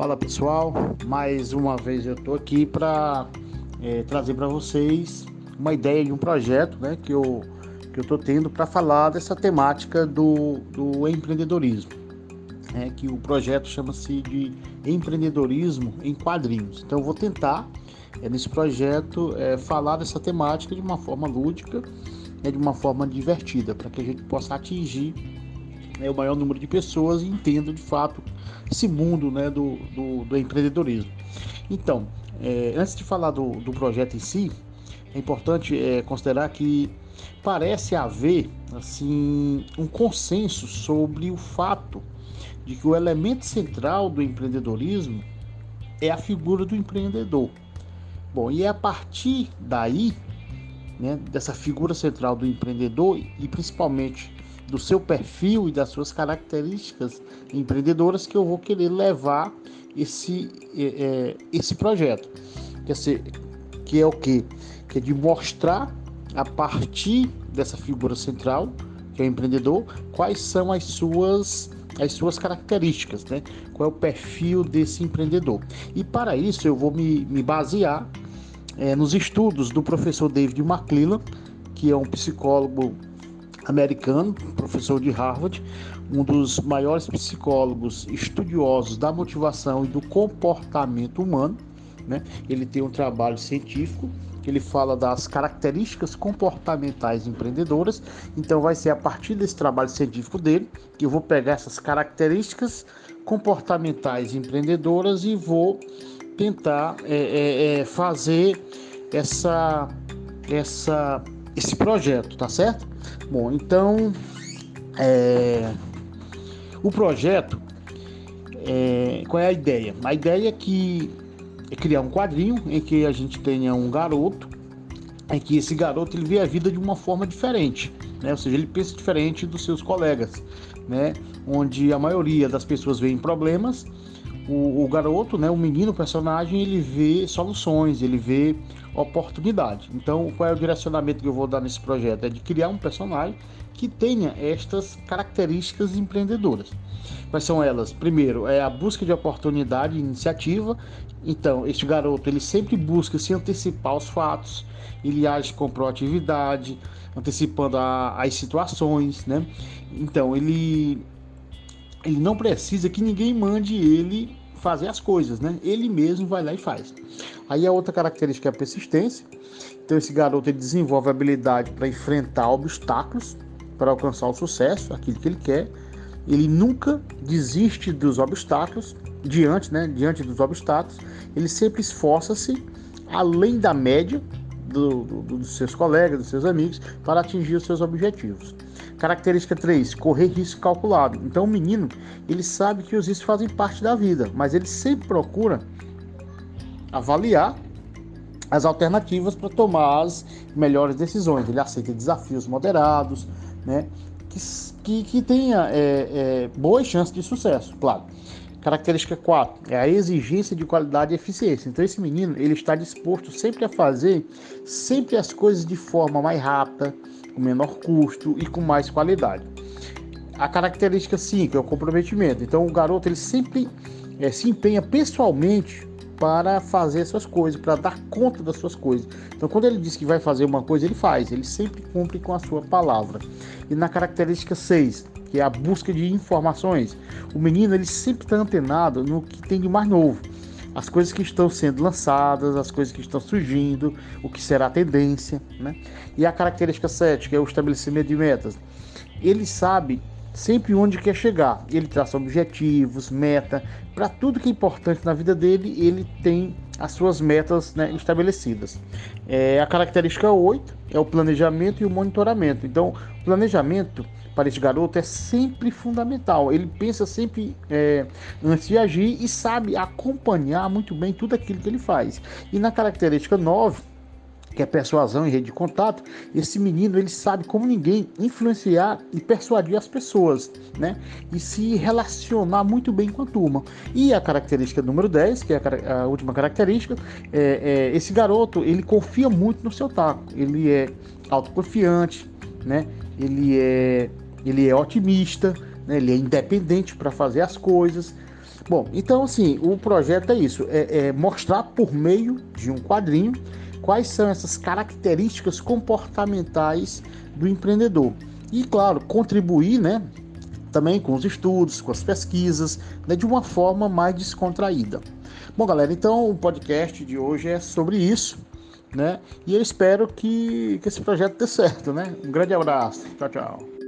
Fala pessoal, mais uma vez eu estou aqui para é, trazer para vocês uma ideia de um projeto né, que eu que eu estou tendo para falar dessa temática do, do empreendedorismo. É, que o projeto chama-se de empreendedorismo em quadrinhos. Então eu vou tentar é, nesse projeto é, falar dessa temática de uma forma lúdica, é, de uma forma divertida, para que a gente possa atingir né, o maior número de pessoas entenda de fato esse mundo né, do, do, do empreendedorismo. Então, é, antes de falar do, do projeto em si, é importante é, considerar que parece haver assim um consenso sobre o fato de que o elemento central do empreendedorismo é a figura do empreendedor. Bom, e é a partir daí, né, dessa figura central do empreendedor e principalmente do seu perfil e das suas características empreendedoras que eu vou querer levar esse, é, é esse projeto. Quer dizer, que é o que? Que é de mostrar a partir dessa figura central, que é o empreendedor, quais são as suas as suas características, né? Qual é o perfil desse empreendedor? E para isso eu vou me, me basear é, nos estudos do professor David McClellan, que é um psicólogo americano, professor de Harvard, um dos maiores psicólogos estudiosos da motivação e do comportamento humano. Né? Ele tem um trabalho científico ele fala das características comportamentais empreendedoras. Então, vai ser a partir desse trabalho científico dele que eu vou pegar essas características comportamentais empreendedoras e vou tentar é, é, é fazer essa, essa, esse projeto, tá certo? Bom, então é, o projeto, é, qual é a ideia? A ideia é que é criar um quadrinho em que a gente tenha um garoto, em que esse garoto ele vê a vida de uma forma diferente, né? Ou seja, ele pensa diferente dos seus colegas, né? Onde a maioria das pessoas vê problemas, o, o, garoto, né, o menino, o personagem, ele vê soluções, ele vê oportunidade. Então, qual é o direcionamento que eu vou dar nesse projeto? É de criar um personagem que tenha estas características empreendedoras. Quais são elas? Primeiro, é a busca de oportunidade e iniciativa. Então, este garoto, ele sempre busca se antecipar aos fatos, ele age com proatividade, antecipando a, as situações, né? Então, ele ele não precisa que ninguém mande ele fazer as coisas, né? Ele mesmo vai lá e faz. Aí a outra característica é a persistência. Então esse garoto ele desenvolve a habilidade para enfrentar obstáculos para alcançar o sucesso, aquilo que ele quer. Ele nunca desiste dos obstáculos, diante, né, diante dos obstáculos. Ele sempre esforça-se além da média do, do, dos seus colegas, dos seus amigos, para atingir os seus objetivos. Característica 3, correr risco calculado. Então o menino, ele sabe que os riscos fazem parte da vida, mas ele sempre procura avaliar as alternativas para tomar as melhores decisões. Ele aceita desafios moderados, né? Que, que, que tenha é, é, boas chances de sucesso, claro. Característica 4 é a exigência de qualidade e eficiência. Então esse menino ele está disposto sempre a fazer sempre as coisas de forma mais rápida, com menor custo e com mais qualidade. A característica 5 é o comprometimento. Então o garoto ele sempre é, se empenha pessoalmente para fazer suas coisas, para dar conta das suas coisas. Então, quando ele diz que vai fazer uma coisa, ele faz, ele sempre cumpre com a sua palavra. E na característica 6, que é a busca de informações, o menino ele sempre está antenado no que tem de mais novo. As coisas que estão sendo lançadas, as coisas que estão surgindo, o que será a tendência. Né? E a característica 7, que é o estabelecimento de metas. Ele sabe sempre onde quer chegar. Ele traça objetivos, meta, para tudo que é importante na vida dele, ele tem as suas metas né, estabelecidas. É, a característica 8 é o planejamento e o monitoramento. Então, planejamento para esse garoto é sempre fundamental. Ele pensa sempre é, antes de agir e sabe acompanhar muito bem tudo aquilo que ele faz. E na característica 9, que é persuasão e rede de contato, esse menino ele sabe como ninguém influenciar e persuadir as pessoas, né? E se relacionar muito bem com a turma. E a característica número 10, que é a, a última característica, é, é, esse garoto ele confia muito no seu taco, ele é autoconfiante, né? Ele é, ele é otimista, né? ele é independente para fazer as coisas. Bom, então assim, o projeto é isso, é, é mostrar por meio de um quadrinho quais são essas características comportamentais do empreendedor. E claro, contribuir, né, também com os estudos, com as pesquisas, né, de uma forma mais descontraída. Bom, galera, então o podcast de hoje é sobre isso, né? E eu espero que, que esse projeto dê certo, né? Um grande abraço. Tchau, tchau.